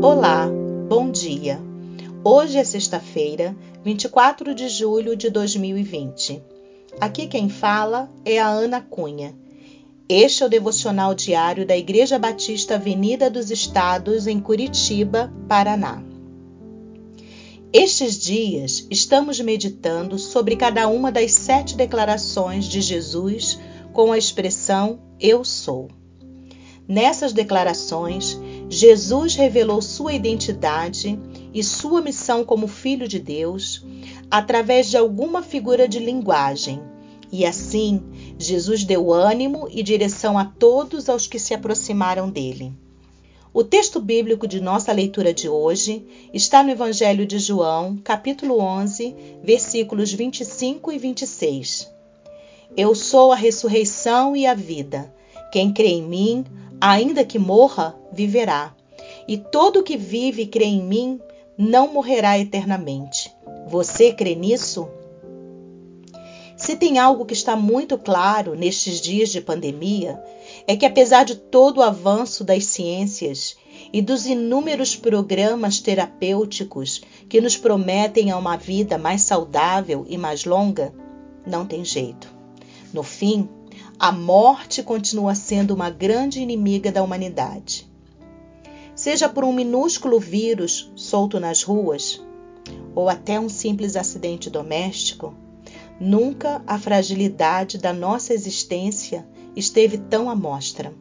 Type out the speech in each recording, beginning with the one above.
Olá, bom dia. Hoje é sexta-feira, 24 de julho de 2020. Aqui quem fala é a Ana Cunha. Este é o devocional diário da Igreja Batista Avenida dos Estados, em Curitiba, Paraná. Estes dias estamos meditando sobre cada uma das sete declarações de Jesus com a expressão Eu sou. Nessas declarações, Jesus revelou sua identidade e sua missão como Filho de Deus através de alguma figura de linguagem, e assim Jesus deu ânimo e direção a todos aos que se aproximaram dele. O texto bíblico de nossa leitura de hoje está no Evangelho de João, capítulo 11, versículos 25 e 26. Eu sou a ressurreição e a vida. Quem crê em mim, ainda que morra, viverá. E todo que vive e crê em mim não morrerá eternamente. Você crê nisso? Se tem algo que está muito claro nestes dias de pandemia, é que apesar de todo o avanço das ciências e dos inúmeros programas terapêuticos que nos prometem uma vida mais saudável e mais longa, não tem jeito. No fim, a morte continua sendo uma grande inimiga da humanidade. Seja por um minúsculo vírus solto nas ruas, ou até um simples acidente doméstico, nunca a fragilidade da nossa existência esteve tão à mostra.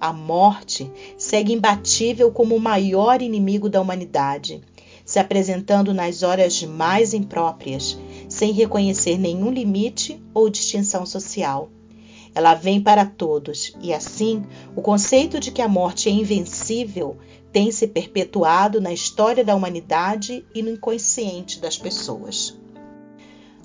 A morte segue imbatível como o maior inimigo da humanidade, se apresentando nas horas mais impróprias, sem reconhecer nenhum limite ou distinção social. Ela vem para todos, e assim, o conceito de que a morte é invencível tem se perpetuado na história da humanidade e no inconsciente das pessoas.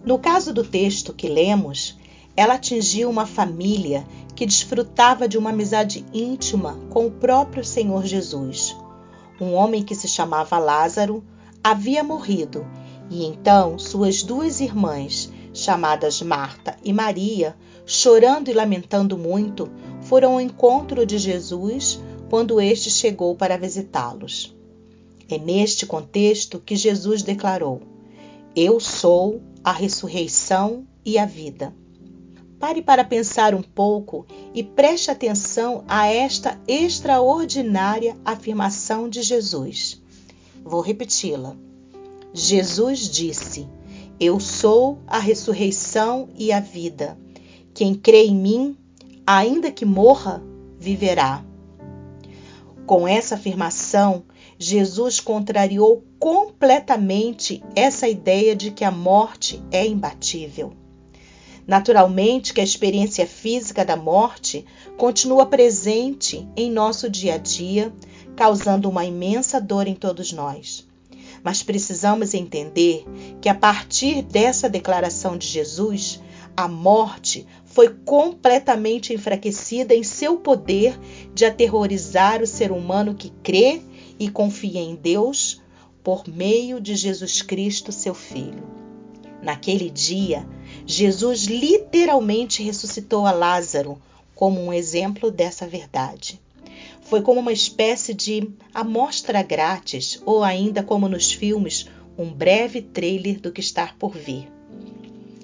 No caso do texto que lemos, ela atingiu uma família que desfrutava de uma amizade íntima com o próprio Senhor Jesus. Um homem que se chamava Lázaro havia morrido e então suas duas irmãs, chamadas Marta e Maria, chorando e lamentando muito, foram ao encontro de Jesus quando este chegou para visitá-los. É neste contexto que Jesus declarou: Eu sou a ressurreição e a vida. Pare para pensar um pouco e preste atenção a esta extraordinária afirmação de Jesus. Vou repeti-la. Jesus disse: Eu sou a ressurreição e a vida. Quem crê em mim, ainda que morra, viverá. Com essa afirmação, Jesus contrariou completamente essa ideia de que a morte é imbatível. Naturalmente que a experiência física da morte continua presente em nosso dia a dia, causando uma imensa dor em todos nós. Mas precisamos entender que a partir dessa declaração de Jesus, a morte foi completamente enfraquecida em seu poder de aterrorizar o ser humano que crê e confia em Deus por meio de Jesus Cristo, seu Filho. Naquele dia, Jesus literalmente ressuscitou a Lázaro como um exemplo dessa verdade. Foi como uma espécie de amostra grátis, ou ainda como nos filmes, um breve trailer do que está por vir.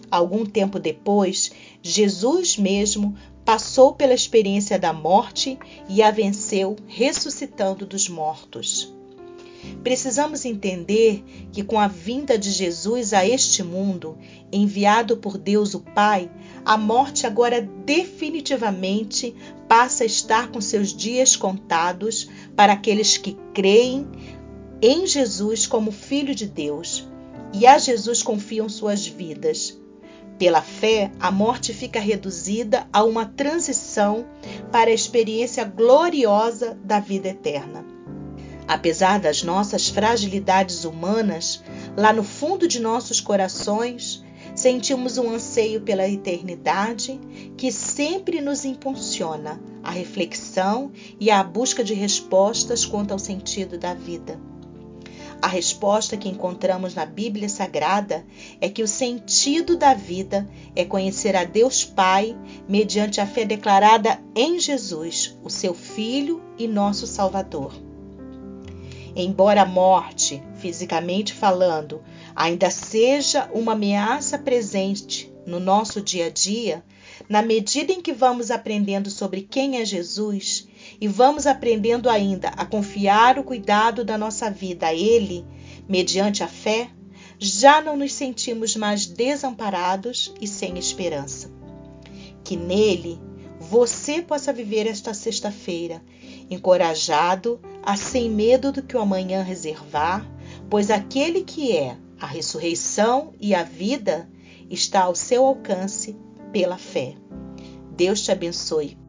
Algum tempo depois, Jesus mesmo passou pela experiência da morte e a venceu ressuscitando dos mortos. Precisamos entender que, com a vinda de Jesus a este mundo, enviado por Deus o Pai, a morte agora definitivamente passa a estar com seus dias contados para aqueles que creem em Jesus como Filho de Deus e a Jesus confiam suas vidas. Pela fé, a morte fica reduzida a uma transição para a experiência gloriosa da vida eterna. Apesar das nossas fragilidades humanas, lá no fundo de nossos corações, sentimos um anseio pela eternidade que sempre nos impulsiona à reflexão e à busca de respostas quanto ao sentido da vida. A resposta que encontramos na Bíblia Sagrada é que o sentido da vida é conhecer a Deus Pai mediante a fé declarada em Jesus, o seu Filho e nosso Salvador. Embora a morte, fisicamente falando, ainda seja uma ameaça presente no nosso dia a dia, na medida em que vamos aprendendo sobre quem é Jesus e vamos aprendendo ainda a confiar o cuidado da nossa vida a Ele, mediante a fé, já não nos sentimos mais desamparados e sem esperança. Que nele você possa viver esta sexta-feira encorajado a sem medo do que o amanhã reservar, pois aquele que é a ressurreição e a vida está ao seu alcance pela fé. Deus te abençoe